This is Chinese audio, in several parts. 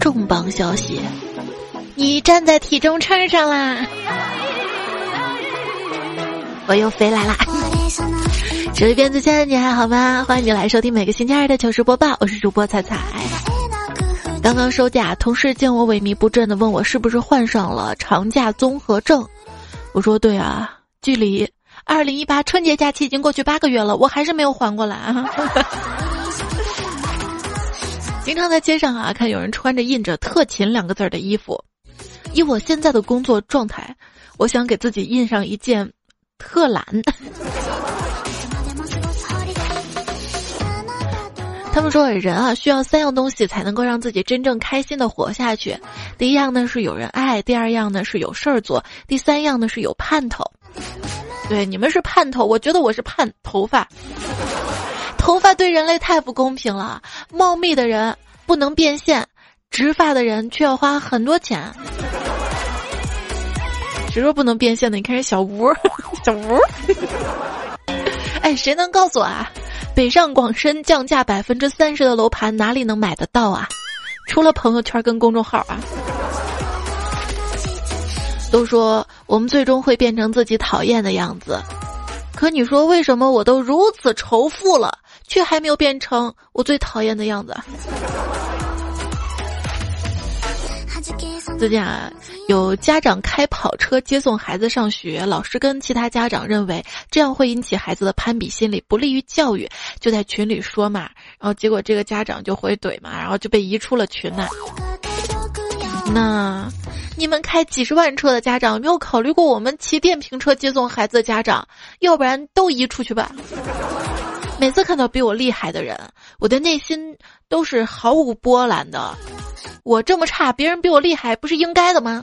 重磅消息，你站在体重秤上啦！我又飞来啦！手一边子亲爱的你还好吗？欢迎你来收听每个星期二的糗事播报，我是主播彩彩。刚刚收假，同事见我萎靡不振的问我是不是患上了长假综合症，我说对啊，距离二零一八春节假期已经过去八个月了，我还是没有缓过来啊。经常在街上啊，看有人穿着印着“特勤”两个字儿的衣服。以我现在的工作状态，我想给自己印上一件“特懒”。他们说，人啊需要三样东西才能够让自己真正开心的活下去。第一样呢是有人爱，第二样呢是有事儿做，第三样呢是有盼头。对，你们是盼头，我觉得我是盼头发。头发对人类太不公平了，茂密的人不能变现，植发的人却要花很多钱。谁说不能变现的？你看这小吴，小吴，哎，谁能告诉我啊？北上广深降价百分之三十的楼盘哪里能买得到啊？除了朋友圈跟公众号啊。都说我们最终会变成自己讨厌的样子，可你说为什么我都如此仇富了？却还没有变成我最讨厌的样子。最近啊，有家长开跑车接送孩子上学，老师跟其他家长认为这样会引起孩子的攀比心理，不利于教育，就在群里说嘛。然后结果这个家长就回怼嘛，然后就被移出了群呢。那你们开几十万车的家长有没有考虑过我们骑电瓶车接送孩子的家长？要不然都移出去吧。每次看到比我厉害的人，我的内心都是毫无波澜的。我这么差，别人比我厉害不是应该的吗？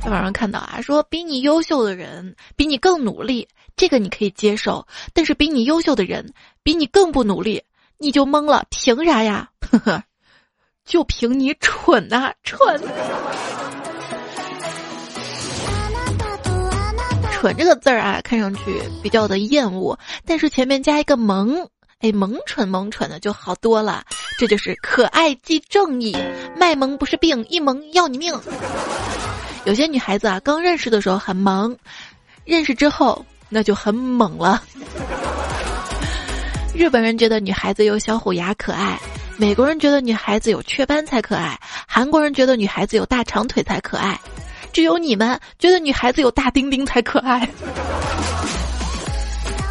在网上看到啊，说比你优秀的人比你更努力，这个你可以接受；但是比你优秀的人比你更不努力，你就懵了。凭啥呀？呵呵，就凭你蠢呐，蠢。蠢这个字儿啊，看上去比较的厌恶，但是前面加一个萌，哎，萌蠢萌蠢的就好多了。这就是可爱即正义，卖萌不是病，一萌要你命。有些女孩子啊，刚认识的时候很萌，认识之后那就很猛了。日本人觉得女孩子有小虎牙可爱，美国人觉得女孩子有雀斑才可爱，韩国人觉得女孩子有大长腿才可爱。只有你们觉得女孩子有大丁丁才可爱。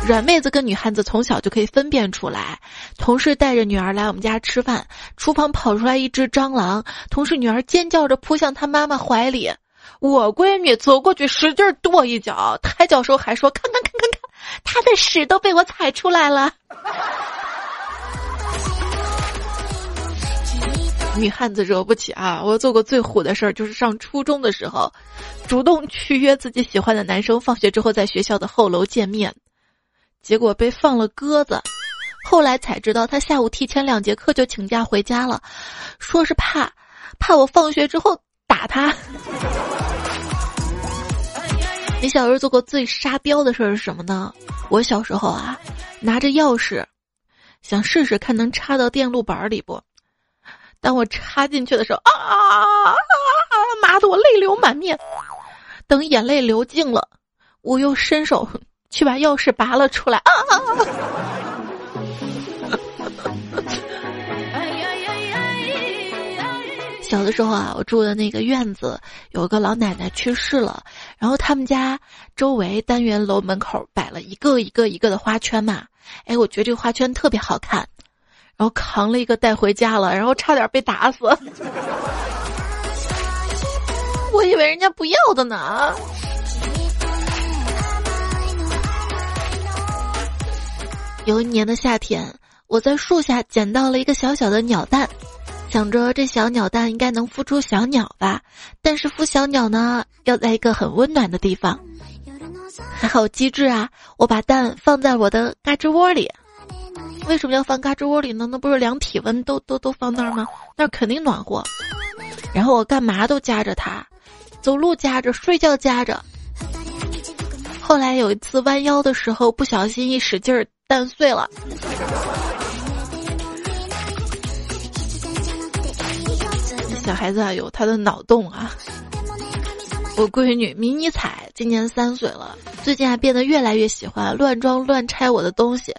软妹子跟女汉子从小就可以分辨出来。同事带着女儿来我们家吃饭，厨房跑出来一只蟑螂，同事女儿尖叫着扑向她妈妈怀里。我闺女走过去使劲跺一脚，抬脚时候还说：“看看看看看，她的屎都被我踩出来了。”女汉子惹不起啊！我做过最虎的事儿，就是上初中的时候，主动去约自己喜欢的男生放学之后在学校的后楼见面，结果被放了鸽子。后来才知道，他下午提前两节课就请假回家了，说是怕怕我放学之后打他。你小时候做过最沙雕的事儿是什么呢？我小时候啊，拿着钥匙，想试试看能插到电路板里不。当我插进去的时候，啊啊啊！妈的，我泪流满面。等眼泪流尽了，我又伸手去把钥匙拔了出来。啊啊啊！小的时候啊，我住的那个院子有个老奶奶去世了，然后他们家周围单元楼门口摆了一个一个一个的花圈嘛。哎，我觉得这个花圈特别好看。然后扛了一个带回家了，然后差点被打死。我以为人家不要的呢。有一年的夏天，我在树下捡到了一个小小的鸟蛋，想着这小鸟蛋应该能孵出小鸟吧。但是孵小鸟呢，要在一个很温暖的地方。还好机智啊，我把蛋放在我的嘎吱窝里。为什么要放嘎吱窝里呢？那不是量体温都都都放那儿吗？那肯定暖和。然后我干嘛都夹着它，走路夹着，睡觉夹着。后来有一次弯腰的时候，不小心一使劲儿，蛋碎了。小孩子啊，有他的脑洞啊！我闺女迷你彩今年三岁了，最近还变得越来越喜欢乱装乱拆我的东西。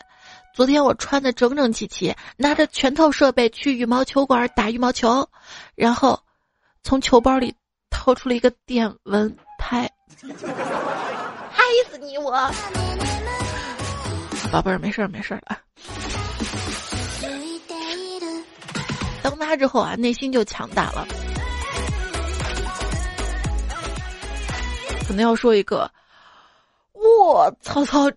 昨天我穿的整整齐齐，拿着全套设备去羽毛球馆打羽毛球，然后从球包里掏出了一个电蚊拍，害死你我！宝贝儿，没事儿没事儿啊。当妈之后啊，内心就强大了。可能要说一个，我操操！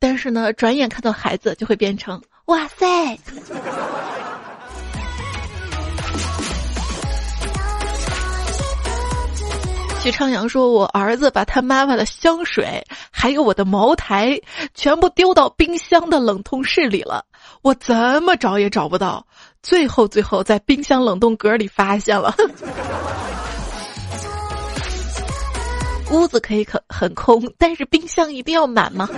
但是呢，转眼看到孩子就会变成哇塞。许昌阳说：“我儿子把他妈妈的香水，还有我的茅台，全部丢到冰箱的冷冻室里了。我怎么找也找不到，最后最后在冰箱冷冻格里发现了。屋子可以很很空，但是冰箱一定要满吗？”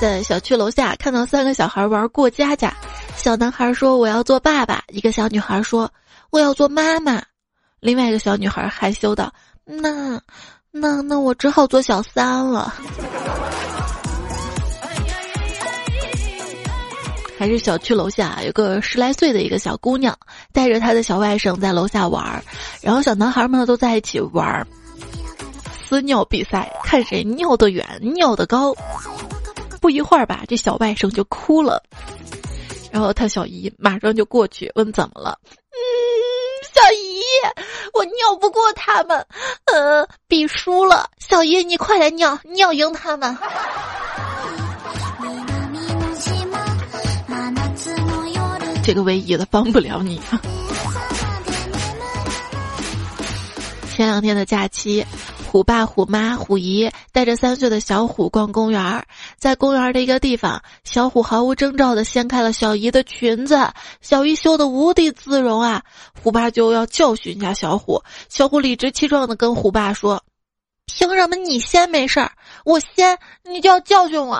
在小区楼下看到三个小孩玩过家家，小男孩说我要做爸爸，一个小女孩说我要做妈妈，另外一个小女孩害羞道：“那，那那我只好做小三了。”还是小区楼下有个十来岁的一个小姑娘，带着她的小外甥在楼下玩儿，然后小男孩们都在一起玩儿撕尿比赛，看谁尿得远，尿得高。不一会儿吧，这小外甥就哭了，然后他小姨马上就过去问怎么了。嗯，小姨，我尿不过他们，呃，比输了。小姨，你快来尿，尿赢他们。这个唯一的帮不了你。前两天的假期。虎爸、虎妈、虎姨带着三岁的小虎逛公园儿，在公园的一个地方，小虎毫无征兆的掀开了小姨的裙子，小姨羞得无地自容啊！虎爸就要教训一下小虎，小虎理直气壮的跟虎爸说：“凭什么你先没事儿，我先你就要教训我？”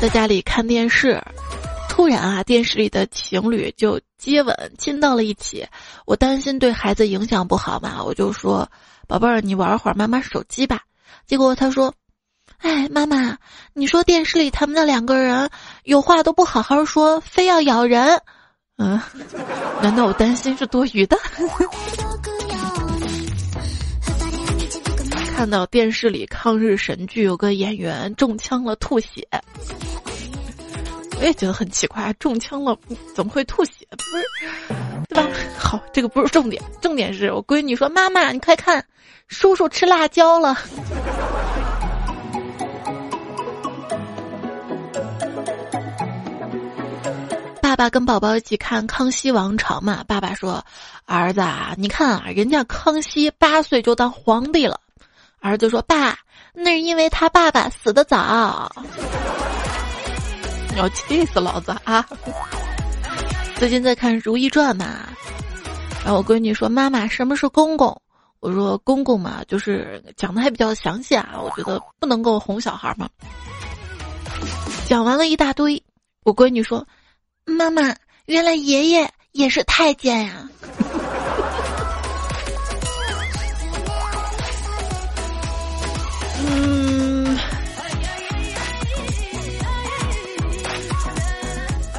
在家里看电视。突然啊，电视里的情侣就接吻亲到了一起，我担心对孩子影响不好嘛，我就说：“宝贝儿，你玩会儿妈妈手机吧。”结果他说：“哎，妈妈，你说电视里他们那两个人有话都不好好说，非要咬人，嗯，难道我担心是多余的？” 看到电视里抗日神剧有个演员中枪了吐血。我也觉得很奇怪，中枪了怎么会吐血？不是，对吧？好，这个不是重点，重点是我闺女说：“妈妈，你快看，叔叔吃辣椒了。”爸爸跟宝宝一起看《康熙王朝》嘛，爸爸说：“儿子啊，你看啊，人家康熙八岁就当皇帝了。”儿子说：“爸，那是因为他爸爸死的早。”要气死老子啊！最近在看《如懿传》嘛，然后我闺女说：“妈妈，什么是公公？”我说：“公公嘛，就是讲的还比较详细啊，我觉得不能够哄小孩嘛。”讲完了一大堆，我闺女说：“妈妈，原来爷爷也是太监呀。”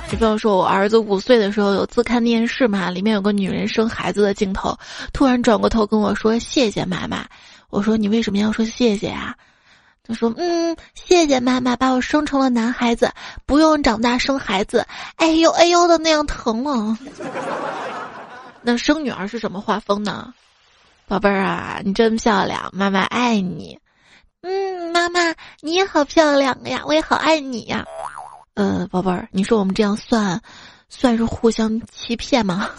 比方说，我儿子五岁的时候有次看电视嘛，里面有个女人生孩子的镜头，突然转过头跟我说：“谢谢妈妈。”我说：“你为什么要说谢谢啊？”他说：“嗯，谢谢妈妈把我生成了男孩子，不用长大生孩子，哎呦哎呦的那样疼啊。”那生女儿是什么画风呢？宝贝儿啊，你真漂亮，妈妈爱你。嗯，妈妈你也好漂亮呀，我也好爱你呀。呃，宝贝儿，你说我们这样算，算是互相欺骗吗？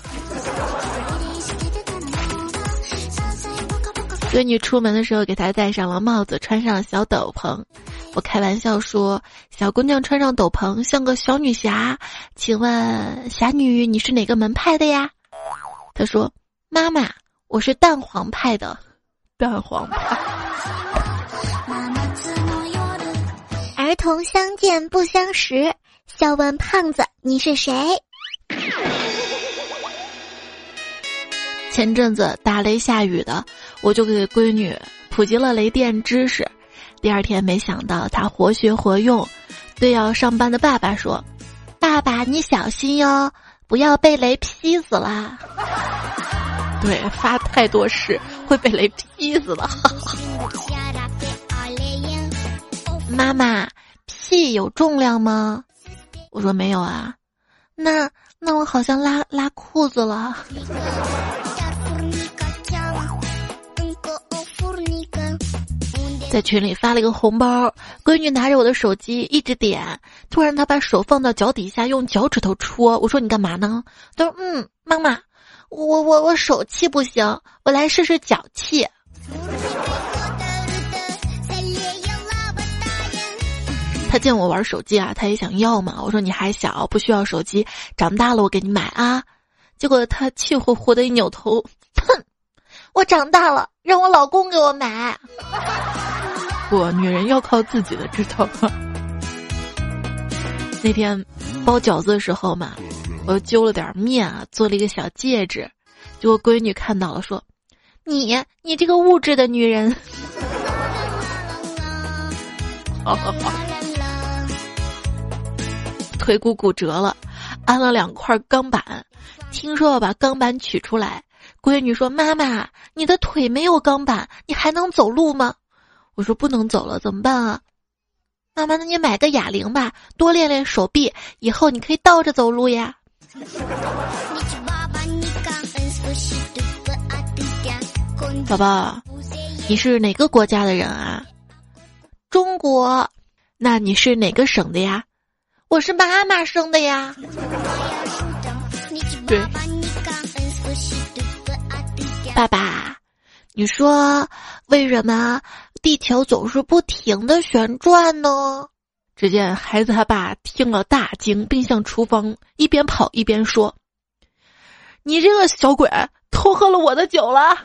闺女出门的时候给她戴上了帽子，穿上了小斗篷。我开玩笑说，小姑娘穿上斗篷像个小女侠。请问侠女，你是哪个门派的呀？她说，妈妈，我是蛋黄派的。蛋黄派。儿童相见不相识，笑问胖子你是谁？前阵子打雷下雨的，我就给闺女普及了雷电知识。第二天没想到她活学活用，对要上班的爸爸说：“爸爸你小心哟，不要被雷劈死啦。”对，发太多誓会被雷劈死的。妈妈，屁有重量吗？我说没有啊。那那我好像拉拉裤子了。在群里发了一个红包，闺女拿着我的手机一直点，突然她把手放到脚底下，用脚趾头戳。我说你干嘛呢？她说嗯，妈妈，我我我手气不行，我来试试脚气。他见我玩手机啊，他也想要嘛。我说你还小，不需要手机，长大了我给你买啊。结果他气呼呼的一扭头，哼，我长大了，让我老公给我买。不，女人要靠自己的，知道吗？那天包饺子的时候嘛，我揪了点面啊，做了一个小戒指，结果闺女看到了，说：“你，你这个物质的女人。”好好好。腿骨骨折了，安了两块钢板，听说要把钢板取出来。闺女说：“妈妈，你的腿没有钢板，你还能走路吗？”我说：“不能走了，怎么办啊？”妈妈，那你买个哑铃吧，多练练手臂，以后你可以倒着走路呀。宝宝，你是哪个国家的人啊？中国。那你是哪个省的呀？我是妈妈生的呀。对，爸爸，你说为什么地球总是不停的旋转呢？只见孩子他爸听了大惊，并向厨房一边跑一边说：“你这个小鬼，偷喝了我的酒了。”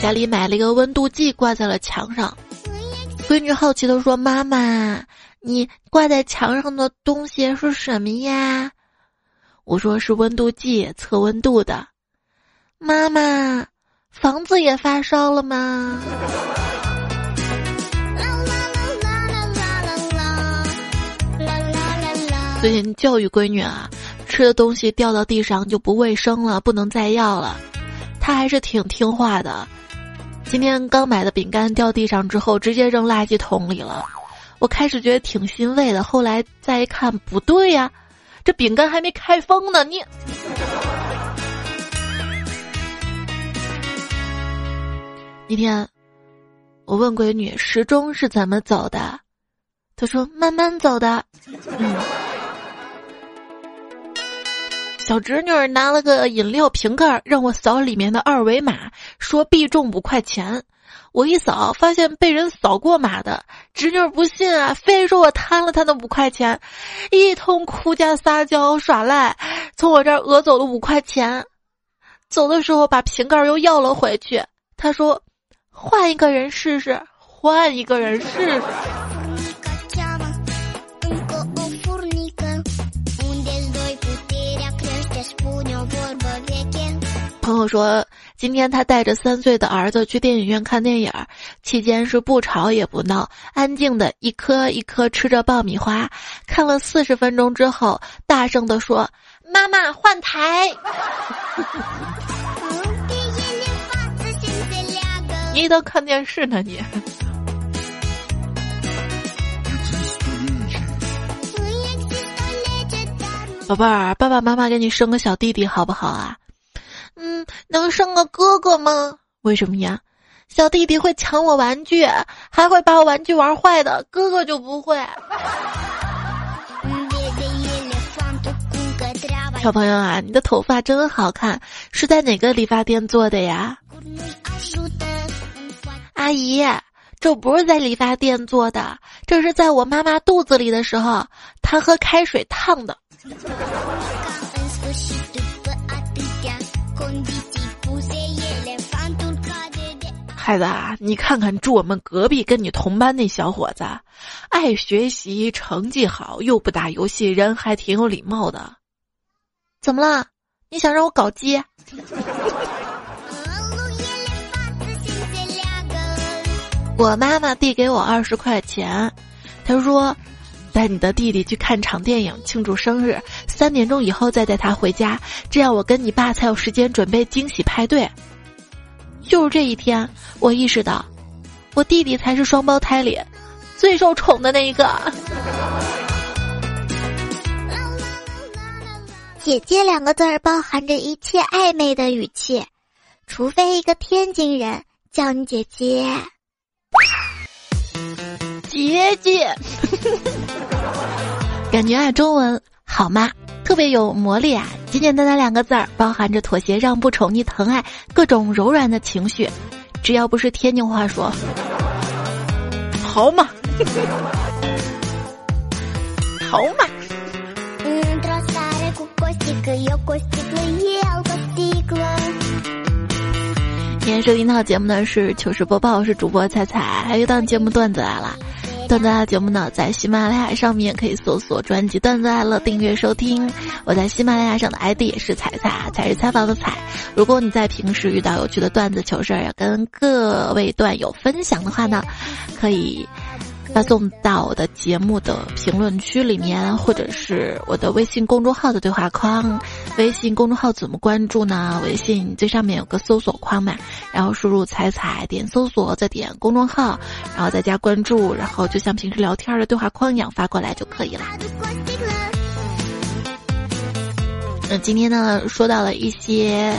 家里买了一个温度计，挂在了墙上。闺女好奇的说：“妈妈，你挂在墙上的东西是什么呀？”我说：“是温度计，测温度的。”妈妈，房子也发烧了吗？最近教育闺女啊，吃的东西掉到地上就不卫生了，不能再要了。她还是挺听话的。今天刚买的饼干掉地上之后，直接扔垃圾桶里了。我开始觉得挺欣慰的，后来再一看，不对呀，这饼干还没开封呢。你那天我问闺女时钟是怎么走的，她说慢慢走的。嗯。小侄女拿了个饮料瓶盖，让我扫里面的二维码，说必中五块钱。我一扫，发现被人扫过码的。侄女不信啊，非说我贪了她那五块钱，一通哭加撒娇耍赖，从我这儿讹走了五块钱。走的时候把瓶盖又要了回去。他说：“换一个人试试，换一个人试试。”朋友说，今天他带着三岁的儿子去电影院看电影，期间是不吵也不闹，安静的一颗一颗吃着爆米花。看了四十分钟之后，大声的说：“妈妈换台。”你都看电视呢你？宝贝儿，爸爸妈妈给你生个小弟弟好不好啊？嗯，能生个哥哥吗？为什么呀？小弟弟会抢我玩具，还会把我玩具玩坏的，哥哥就不会。小朋友啊，你的头发真好看，是在哪个理发店做的呀？阿姨，这不是在理发店做的，这是在我妈妈肚子里的时候，她喝开水烫的。孩子啊，你看看住我们隔壁跟你同班那小伙子，爱学习，成绩好，又不打游戏，人还挺有礼貌的。怎么了？你想让我搞基？我妈妈递给我二十块钱，她说：“带你的弟弟去看场电影，庆祝生日。三点钟以后再带他回家，这样我跟你爸才有时间准备惊喜派对。”就是这一天，我意识到，我弟弟才是双胞胎里最受宠的那一个。姐姐两个字儿包含着一切暧昧的语气，除非一个天津人叫你姐姐。姐姐，感觉爱，中文好吗？特别有魔力啊！简简单单两个字儿，包含着妥协、让步、宠溺、疼爱各种柔软的情绪。只要不是天津话说，好嘛，好嘛。今天收听到节目呢是糗事播报，是主播彩彩，还有一档节目段子来了。段子爱节目呢，在喜马拉雅上面可以搜索专辑《段子爱乐》，订阅收听。我在喜马拉雅上的 ID 也是彩彩，彩是采访的彩。如果你在平时遇到有趣的段子、糗事儿要跟各位段友分享的话呢，可以。发送到我的节目的评论区里面，或者是我的微信公众号的对话框。微信公众号怎么关注呢？微信最上面有个搜索框嘛，然后输入“彩彩”，点搜索，再点公众号，然后再加关注，然后就像平时聊天的对话框一样发过来就可以啦。那今天呢，说到了一些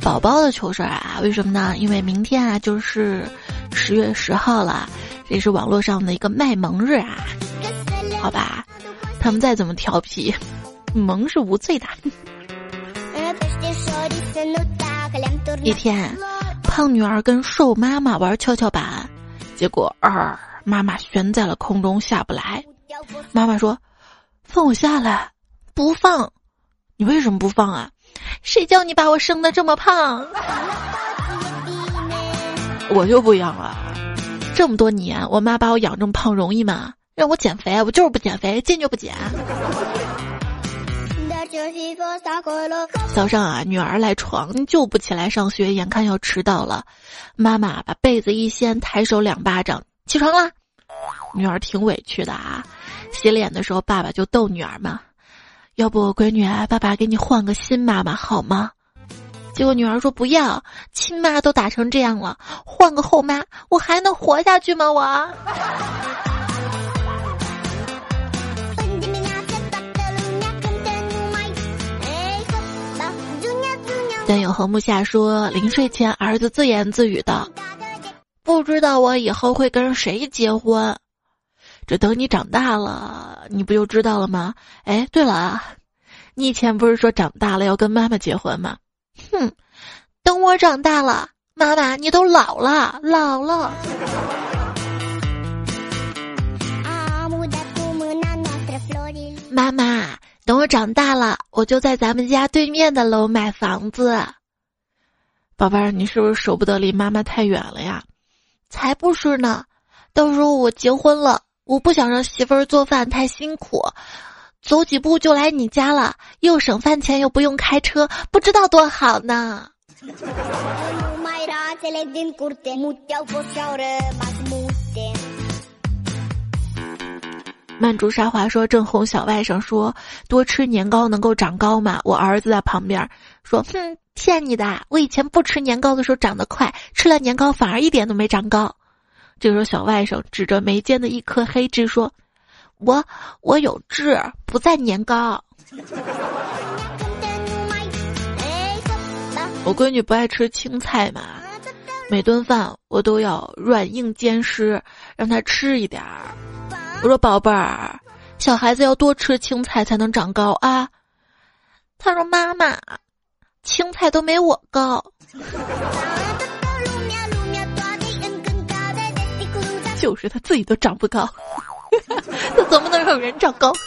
宝宝的糗事儿啊，为什么呢？因为明天啊就是十月十号了。这是网络上的一个卖萌日啊，好吧，他们再怎么调皮，萌是无罪的。一天，胖女儿跟瘦妈妈玩跷跷板，结果二妈妈悬在了空中下不来。妈妈说：“放我下来。”不放，你为什么不放啊？谁叫你把我生的这么胖？我就不一样了。这么多年，我妈把我养这么胖容易吗？让我减肥，我就是不减肥，减就不减。早上啊，女儿赖床就不起来上学，眼看要迟到了，妈妈把被子一掀，抬手两巴掌，起床啦。女儿挺委屈的啊。洗脸的时候，爸爸就逗女儿嘛：“要不闺女，爸爸给你换个新妈妈好吗？”结果女儿说不要，亲妈都打成这样了，换个后妈，我还能活下去吗？我。段友和木下说，临睡前儿子自言自语道：“不知道我以后会跟谁结婚，这等你长大了，你不就知道了吗？”哎，对了啊，你以前不是说长大了要跟妈妈结婚吗？哼，等我长大了，妈妈你都老了，老了。妈妈，等我长大了，我就在咱们家对面的楼买房子。宝贝儿，你是不是舍不得离妈妈太远了呀？才不是呢，到时候我结婚了，我不想让媳妇儿做饭太辛苦。走几步就来你家了，又省饭钱又不用开车，不知道多好呢。曼珠沙华说：“正哄小外甥说多吃年糕能够长高嘛？”我儿子在旁边说：“哼，骗你的！我以前不吃年糕的时候长得快，吃了年糕反而一点都没长高。”这时候小外甥指着眉间的一颗黑痣说。我我有痣，不在年糕。我闺女不爱吃青菜嘛，每顿饭我都要软硬兼施，让她吃一点儿。我说宝贝儿，小孩子要多吃青菜才能长高啊。她说妈妈，青菜都没我高。就是他自己都长不高。他怎么能让人长高？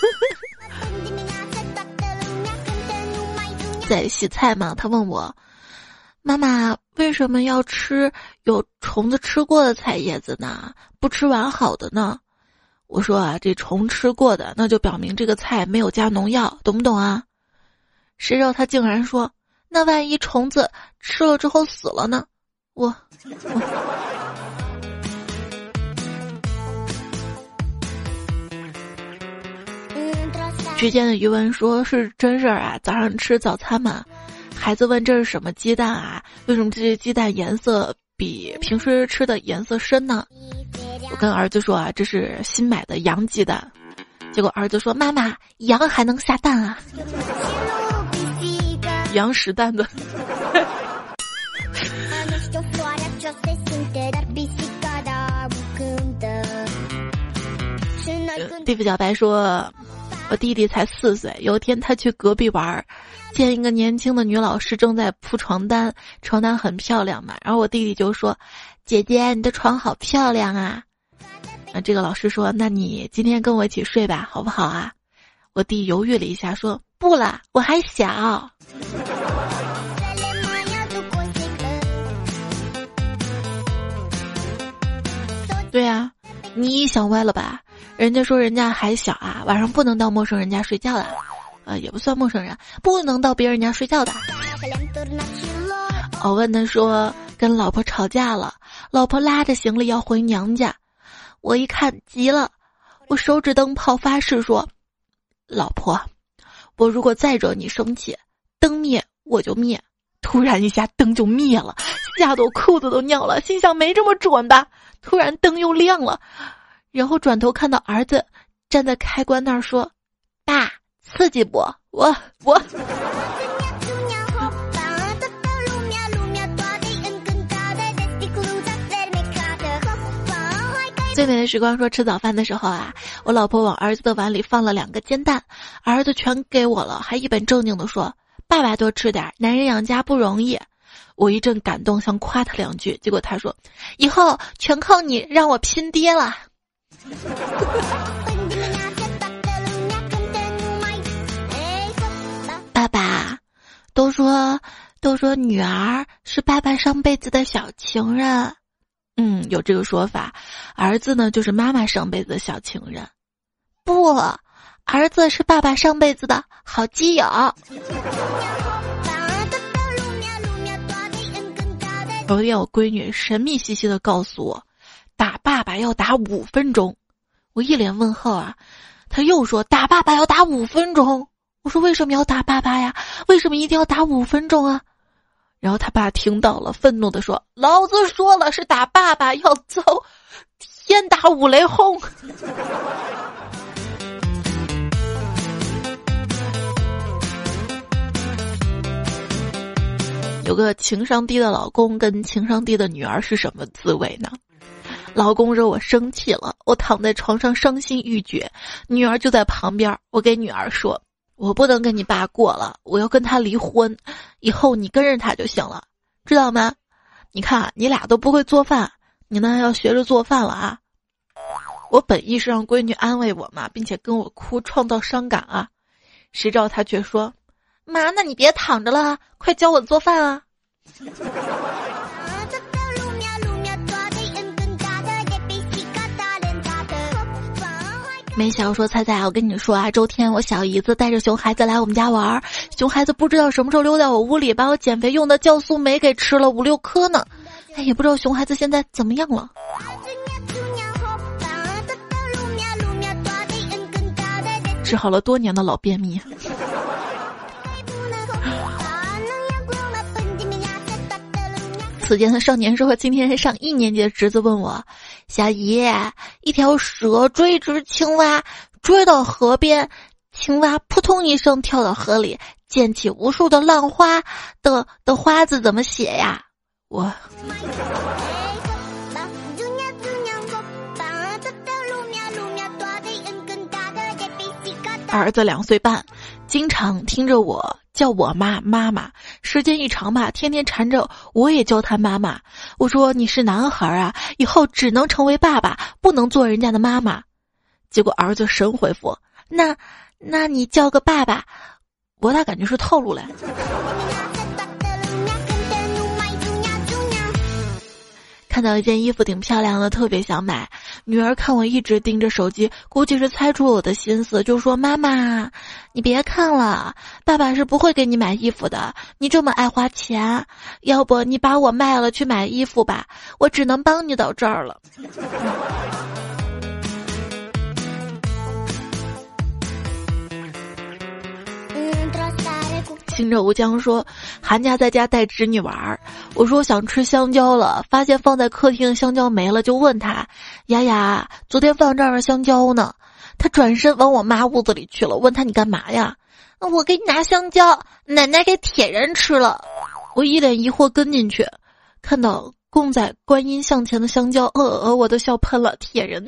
在洗菜嘛，他问我：“妈妈为什么要吃有虫子吃过的菜叶子呢？不吃完好的呢？”我说：“啊，这虫吃过的，那就表明这个菜没有加农药，懂不懂啊？”谁知道他竟然说：“那万一虫子吃了之后死了呢？”我我。之间的余文说是真事儿啊！早上吃早餐嘛，孩子问这是什么鸡蛋啊？为什么这些鸡蛋颜色比平时吃的颜色深呢？我跟儿子说啊，这是新买的羊鸡蛋。结果儿子说：“妈妈，羊还能下蛋啊？羊屎蛋子。”地府小白说。我弟弟才四岁，有一天他去隔壁玩，见一个年轻的女老师正在铺床单，床单很漂亮嘛。然后我弟弟就说：“姐姐，你的床好漂亮啊！”那这个老师说：“那你今天跟我一起睡吧，好不好啊？”我弟犹豫了一下，说：“不了，我还小。”对呀，你想歪了吧？人家说人家还小啊，晚上不能到陌生人家睡觉的，呃，也不算陌生人，不能到别人家睡觉的。我问他说跟老婆吵架了，老婆拉着行李要回娘家，我一看急了，我手指灯泡发誓说，老婆，我如果再惹你生气，灯灭我就灭。突然一下灯就灭了，吓得我裤子都尿了，心想没这么准吧？突然灯又亮了。然后转头看到儿子站在开关那儿说：“爸，刺激不？我我。”最美的时光说吃早饭的时候啊，我老婆往儿子的碗里放了两个煎蛋，儿子全给我了，还一本正经的说：“爸爸多吃点，男人养家不容易。”我一阵感动，想夸他两句，结果他说：“以后全靠你让我拼爹了。” 爸爸，都说都说女儿是爸爸上辈子的小情人，嗯，有这个说法。儿子呢，就是妈妈上辈子的小情人。不，儿子是爸爸上辈子的好基友。有一天，我闺女神秘兮兮的告诉我，打爸爸要打五分钟。我一脸问号啊！他又说打爸爸要打五分钟。我说为什么要打爸爸呀？为什么一定要打五分钟啊？然后他爸听到了，愤怒的说：“老子说了是打爸爸要遭天打五雷轰。”有个情商低的老公跟情商低的女儿是什么滋味呢？老公惹我生气了，我躺在床上伤心欲绝，女儿就在旁边。我给女儿说：“我不能跟你爸过了，我要跟他离婚，以后你跟着他就行了，知道吗？你看你俩都不会做饭，你呢要学着做饭了啊！”我本意是让闺女安慰我嘛，并且跟我哭，创造伤感啊，谁知道她却说：“妈，那你别躺着了，快教我做饭啊！”没想说猜猜，我跟你说啊，周天我小姨子带着熊孩子来我们家玩儿，熊孩子不知道什么时候溜到我屋里，把我减肥用的酵素酶给吃了五六颗呢。哎，也不知道熊孩子现在怎么样了。治好了多年的老便秘。此间的少年说：“今天上一年级的侄子问我。”小姨，一条蛇追一只青蛙，追到河边，青蛙扑通一声跳到河里，溅起无数的浪花的的花字怎么写呀？我。儿子两岁半，经常听着我。叫我妈妈妈，时间一长吧，天天缠着我也叫他妈妈。我说你是男孩啊，以后只能成为爸爸，不能做人家的妈妈。结果儿子神回复：那，那你叫个爸爸，我咋感觉是套路嘞？看到一件衣服挺漂亮的，特别想买。女儿看我一直盯着手机，估计是猜出我的心思，就说：“妈妈，你别看了，爸爸是不会给你买衣服的。你这么爱花钱，要不你把我卖了去买衣服吧？我只能帮你到这儿了。”听着吴江说：“寒假在家带侄女玩儿，我说想吃香蕉了，发现放在客厅的香蕉没了，就问他：雅雅，昨天放这儿的香蕉呢？他转身往我妈屋子里去了，问他你干嘛呀？我给你拿香蕉，奶奶给铁人吃了。我一脸疑惑跟进去，看到供在观音像前的香蕉，呃呃，我都笑喷了。铁人。”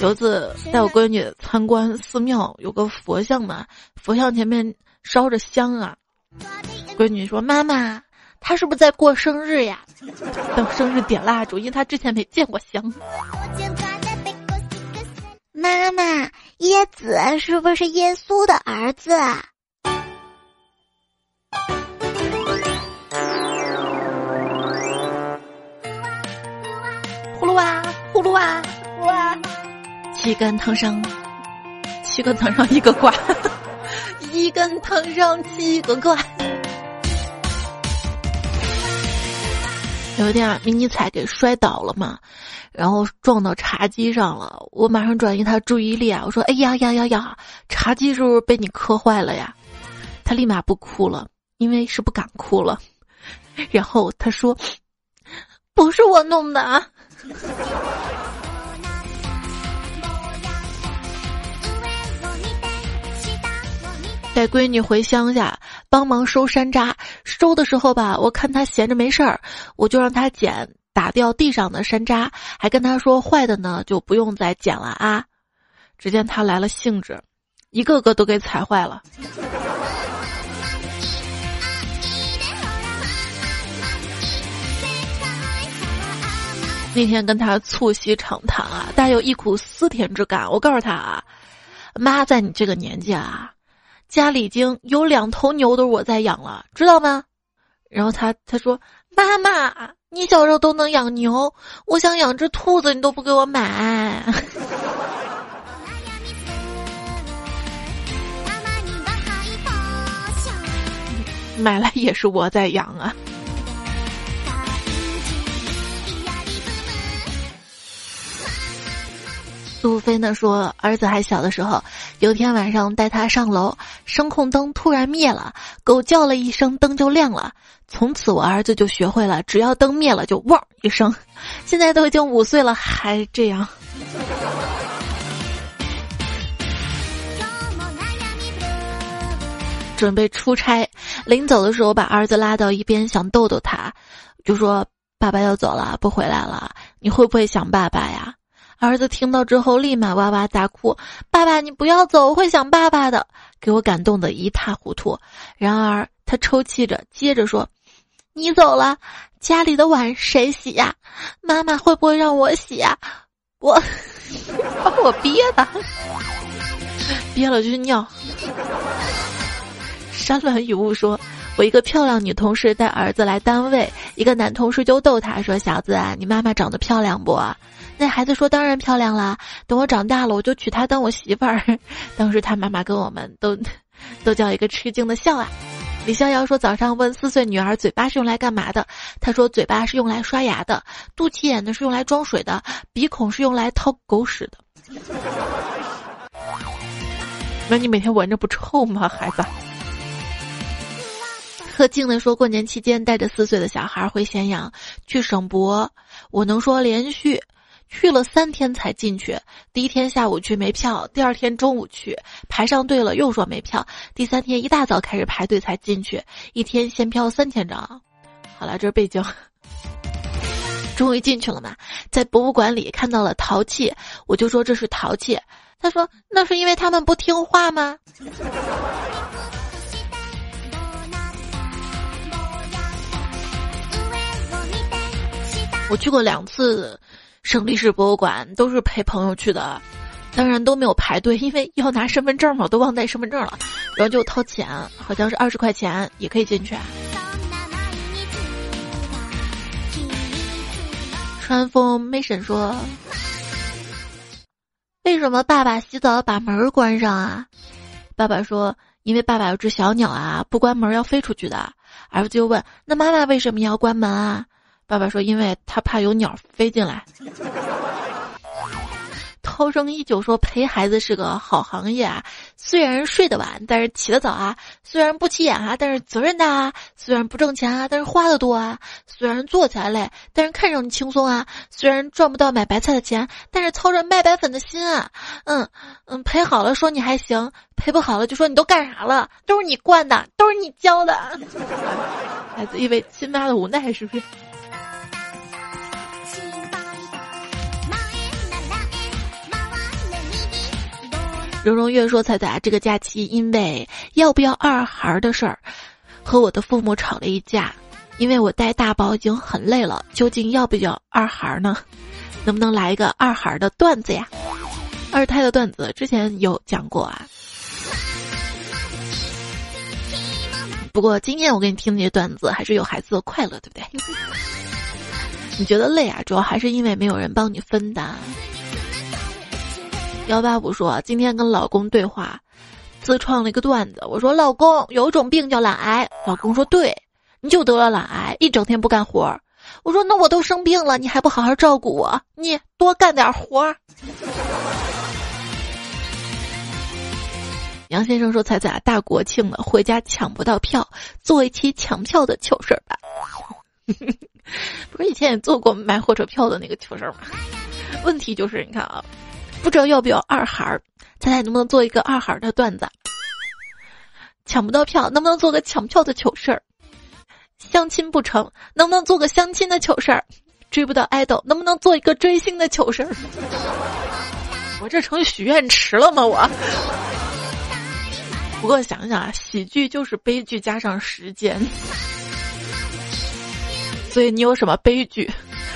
有次带我闺女参观寺庙，有个佛像嘛，佛像前面烧着香啊。闺女说：“妈妈，他是不是在过生日呀？等生日点蜡烛，因为他之前没见过香。”妈妈，椰子是不是耶稣的儿子？呼噜哇，呼噜哇，哇。七根藤上，七根藤上一个挂，一根藤上七个挂。有一天啊，迷你彩给摔倒了嘛，然后撞到茶几上了。我马上转移他注意力啊，我说：“哎呀呀呀呀，茶几是不是被你磕坏了呀？”他立马不哭了，因为是不敢哭了。然后他说：“不是我弄的。”啊。”带闺女回乡下帮忙收山楂，收的时候吧，我看她闲着没事儿，我就让她捡打掉地上的山楂，还跟她说坏的呢就不用再捡了啊。只见她来了兴致，一个个都给踩坏了。那天跟她促膝长谈啊，带有一股思甜之感。我告诉她啊，妈在你这个年纪啊。家里已经有两头牛都是我在养了，知道吗？然后他他说：“妈妈，你小时候都能养牛，我想养只兔子，你都不给我买。买来也是我在养啊。”苏菲呢说，儿子还小的时候，有天晚上带他上楼，声控灯突然灭了，狗叫了一声，灯就亮了。从此我儿子就学会了，只要灯灭了就汪一声。现在都已经五岁了，还这样。准备出差，临走的时候把儿子拉到一边，想逗逗他，就说：“爸爸要走了，不回来了，你会不会想爸爸呀？”儿子听到之后，立马哇哇大哭：“爸爸，你不要走，我会想爸爸的。”给我感动的一塌糊涂。然而他抽泣着，接着说：“你走了，家里的碗谁洗呀？妈妈会不会让我洗呀？我把 我憋的，憋了就去尿。”山峦雨雾说：“我一个漂亮女同事带儿子来单位，一个男同事就逗他说：‘小子，你妈妈长得漂亮不？’”那孩子说：“当然漂亮啦，等我长大了，我就娶她当我媳妇儿。”当时他妈妈跟我们都都叫一个吃惊的笑啊。李逍遥说：“早上问四岁女儿嘴巴是用来干嘛的？她说嘴巴是用来刷牙的，肚脐眼呢是用来装水的，鼻孔是用来掏狗屎的。那你每天闻着不臭吗，孩子？”贺静的说：“过年期间带着四岁的小孩回咸阳去省博，我能说连续。”去了三天才进去，第一天下午去没票，第二天中午去排上队了又说没票，第三天一大早开始排队才进去，一天限票三千张。好了，这是背景。终于进去了嘛，在博物馆里看到了陶器，我就说这是陶器，他说那是因为他们不听话吗？我去过两次。省历史博物馆都是陪朋友去的，当然都没有排队，因为要拿身份证嘛，都忘带身份证了。然后就掏钱，好像是二十块钱也可以进去。川风 mission 说：“为什么爸爸洗澡把门关上啊？”爸爸说：“因为爸爸有只小鸟啊，不关门要飞出去的。”儿子就问：“那妈妈为什么要关门啊？”爸爸说：“因为他怕有鸟飞进来。”涛声依旧说陪孩子是个好行业啊，虽然睡得晚，但是起得早啊；虽然不起眼啊，但是责任大啊；虽然不挣钱啊，但是花的多啊；虽然做起来累，但是看上去轻松啊；虽然赚不到买白菜的钱，但是操着卖白粉的心啊。嗯嗯，陪好了说你还行，陪不好了就说你都干啥了？都是你惯的，都是你教的。孩子因为亲妈的无奈，是不是？蓉蓉月说：“彩彩，这个假期因为要不要二孩的事儿，和我的父母吵了一架。因为我带大宝已经很累了，究竟要不要二孩呢？能不能来一个二孩的段子呀？二胎的段子之前有讲过啊。不过今天我给你听那些段子，还是有孩子的快乐，对不对？你觉得累啊？主要还是因为没有人帮你分担。”幺八五说：“今天跟老公对话，自创了一个段子。我说，老公有一种病叫懒癌。老公说，对，你就得了懒癌，一整天不干活。我说，那我都生病了，你还不好好照顾我？你多干点活。”杨先生说：“彩彩大国庆了，回家抢不到票，做一期抢票的糗事儿吧。不是以前也做过买火车票的那个糗事儿吗？问题就是，你看啊。”不知道要不要二孩儿，猜猜能不能做一个二孩儿的段子？抢不到票，能不能做个抢票的糗事儿？相亲不成，能不能做个相亲的糗事儿？追不到爱豆，能不能做一个追星的糗事儿？我这成许愿池了吗？我。不过想想啊，喜剧就是悲剧加上时间，所以你有什么悲剧，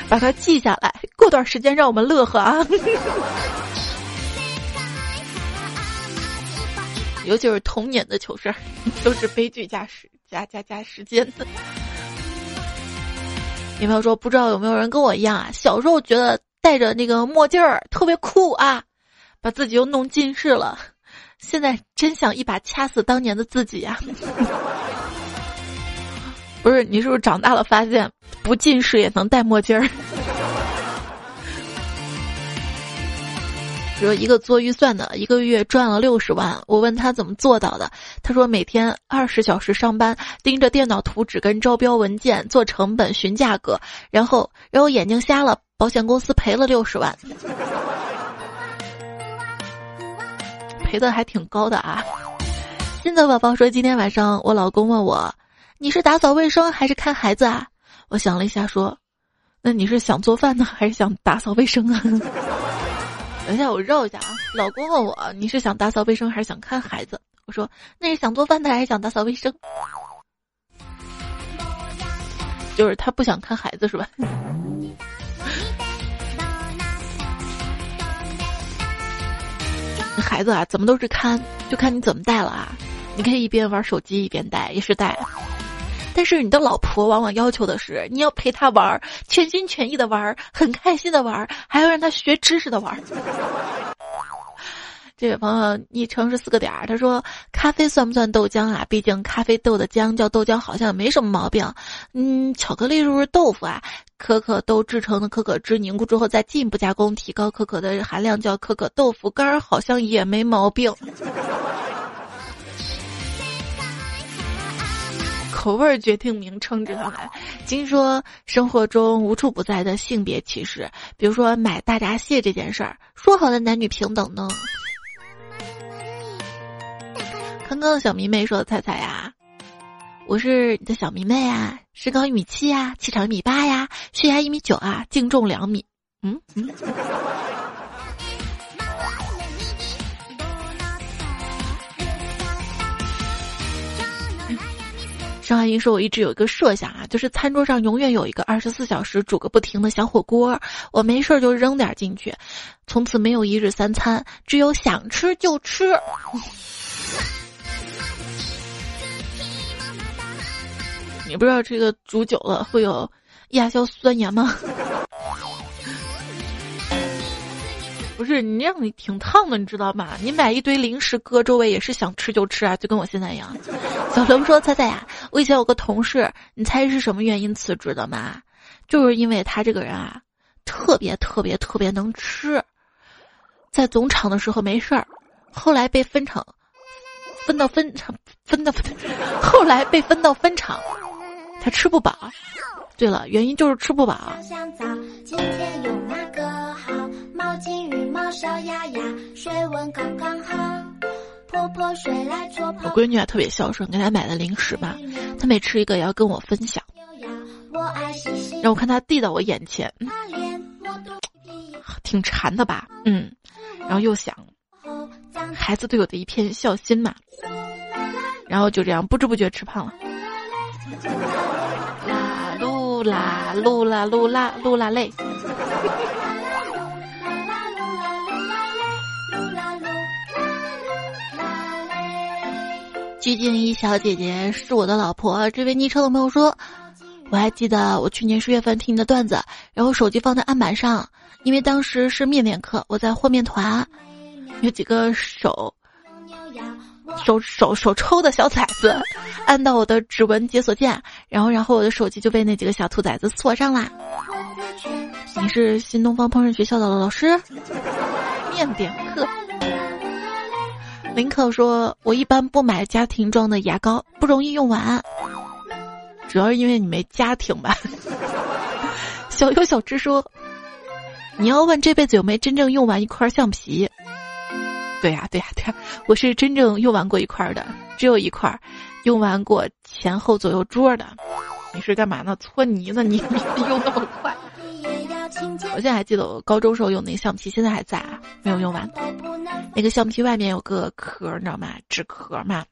把它记下来，过段时间让我们乐呵啊。尤其是童年的糗事儿，都是悲剧加时加加加时间的。有没有说不知道有没有人跟我一样啊？小时候觉得戴着那个墨镜儿特别酷啊，把自己又弄近视了。现在真想一把掐死当年的自己呀！不是你是不是长大了发现不近视也能戴墨镜儿？说一个做预算的，一个月赚了六十万。我问他怎么做到的，他说每天二十小时上班，盯着电脑图纸跟招标文件，做成本、询价格，然后然后眼睛瞎了，保险公司赔了六十万，赔的还挺高的啊。新的宝宝说，今天晚上我老公问我，你是打扫卫生还是看孩子啊？我想了一下说，那你是想做饭呢，还是想打扫卫生啊？等一下，我绕一下啊！老公问我，你是想打扫卫生还是想看孩子？我说那是想做饭的还是想打扫卫生？就是他不想看孩子是吧？孩子啊，怎么都是看，就看你怎么带了啊！你可以一边玩手机一边带，也是带。但是你的老婆往往要求的是，你要陪她玩，全心全意的玩，很开心的玩，还要让她学知识的玩。这位朋友昵称是四个点儿，他说：“咖啡算不算豆浆啊？毕竟咖啡豆的浆叫豆浆，好像也没什么毛病。嗯，巧克力是不是豆腐啊？可可豆制成的可可汁凝固之后再进一步加工，提高可可的含量叫可可豆腐干，好像也没毛病。”口味决定名称，知道吗？听说生活中无处不在的性别歧视，比如说买大闸蟹这件事儿，说好的男女平等呢？刚刚小迷妹说的：“猜猜呀，我是你的小迷妹啊，身高一米七呀，气场一米八呀，血压一米九啊，净重两米。”嗯嗯。阿姨说：“我一直有一个设想啊，就是餐桌上永远有一个二十四小时煮个不停的小火锅，我没事儿就扔点进去，从此没有一日三餐，只有想吃就吃。”你不知道这个煮久了会有亚硝酸盐吗？不是你让你挺烫的，你知道吗？你买一堆零食搁周围也是想吃就吃啊，就跟我现在一样。小刘说：“猜猜呀，我以前有个同事，你猜是什么原因辞职的吗？就是因为他这个人啊，特别特别特别能吃，在总厂的时候没事儿，后来被分厂，分到分厂，分到分，后来被分到分厂，他吃不饱。对了，原因就是吃不饱。”我闺女啊特别孝顺，给她买的零食嘛，她每吃一个也要跟我分享。让我看她递到我眼前，挺馋的吧？嗯，然后又想，孩子对我的一片孝心嘛，然后就这样不知不觉吃胖了。啦噜啦噜啦噜啦噜啦嘞。鞠婧祎小姐姐是我的老婆。这位昵称的朋友说：“我还记得我去年十月份听你的段子，然后手机放在案板上，因为当时是面面课，我在和面团，有几个手手手手抽的小崽子，按到我的指纹解锁键，然后然后我的手机就被那几个小兔崽子锁上啦。你是新东方烹饪学校的老师？面点课。”林可说：“我一般不买家庭装的牙膏，不容易用完。主要是因为你没家庭吧。”小优小智说：“你要问这辈子有没真正用完一块橡皮？对呀，对呀，对呀，我是真正用完过一块的，只有一块，用完过前后左右桌的。你是干嘛呢？搓泥呢？你 用那么快？”我现在还记得我高中时候用那个橡皮，现在还在啊，没有用完。那个橡皮外面有个壳，你知道吗？纸壳嘛。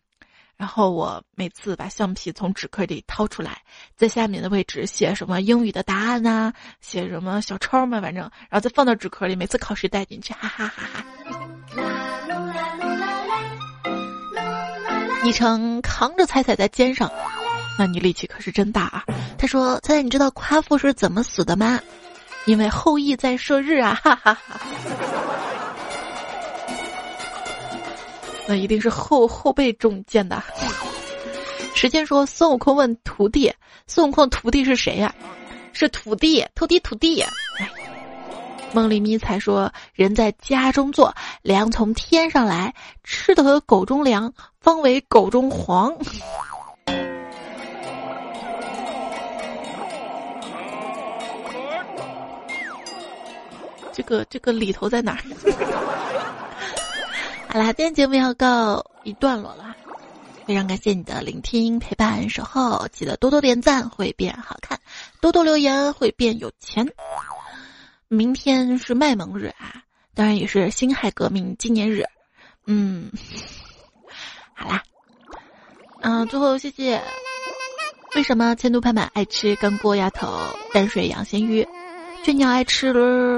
然后我每次把橡皮从纸壳里掏出来，在下面的位置写什么英语的答案呐，写什么小抄嘛，反正，然后再放到纸壳里，每次考试带进去，哈哈哈哈。昵称扛着彩彩在肩上，那你力气可是真大啊。他说：“彩彩，你知道夸父是怎么死的吗？”因为后羿在射日啊，哈哈哈！那一定是后后背中箭的。时间说，孙悟空问徒弟：“孙悟空徒弟是谁呀？”是土地，土地，土地。梦里迷彩说：“人在家中坐，粮从天上来，吃得狗中粮，方为狗中黄。”这个这个里头在哪儿？好啦，今天节目要告一段落了，非常感谢你的聆听、陪伴、守候，记得多多点赞会变好看，多多留言会变有钱。明天是卖萌日啊，当然也是辛亥革命纪念日。嗯，好啦，嗯，最后谢谢。为什么千度盼盼爱吃干锅鸭头、淡水养鲜鱼？雀鸟爱吃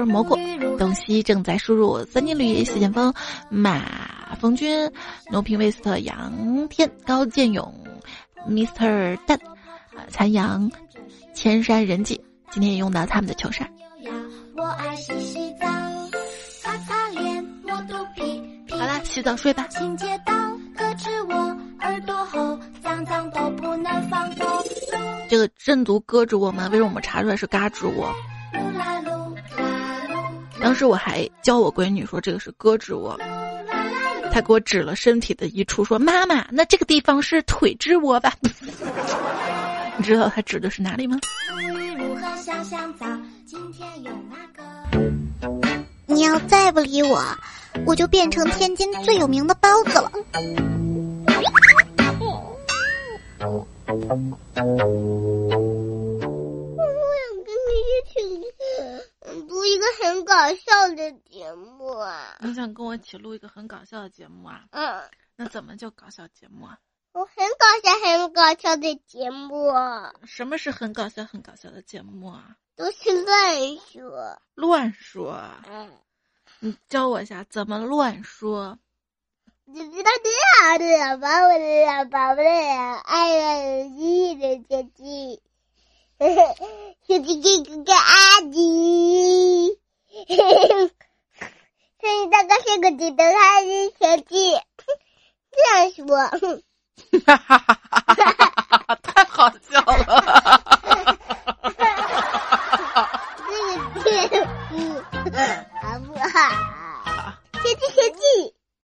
蘑菇，东西正在输入。三金驴、谢剑锋、马逢军、牛平威斯特、杨天、高建勇、Mr 蛋、残阳、千山人迹，今天也用到他们的球衫。好啦，洗澡睡吧。这个真毒胳肢窝吗？为什么我们查出来是嘎吱窝？当时我还教我闺女说这个是胳肢窝，她给我指了身体的一处说：“妈妈，那这个地方是腿之窝吧？” 你知道她指的是哪里吗？你要再不理我，我就变成天津最有名的包子了。录一个很搞笑的节目啊！你想跟我一起录一个很搞笑的节目啊？嗯，那怎么叫搞笑节目啊？我很搞笑，很搞笑的节目。什么是很搞笑、很搞笑的节目啊？都是乱说。乱说。嗯。你教我一下怎么乱说。你知道这样的，宝贝的，宝贝的，爱你的姐姐，小鸡哥哥的阿姨，嘿嘿，所以大家是个值得开心小鸡。这样说，哈哈哈哈哈，太好笑了，哈哈哈哈哈，这个鸡，好不好？小鸡，小鸡。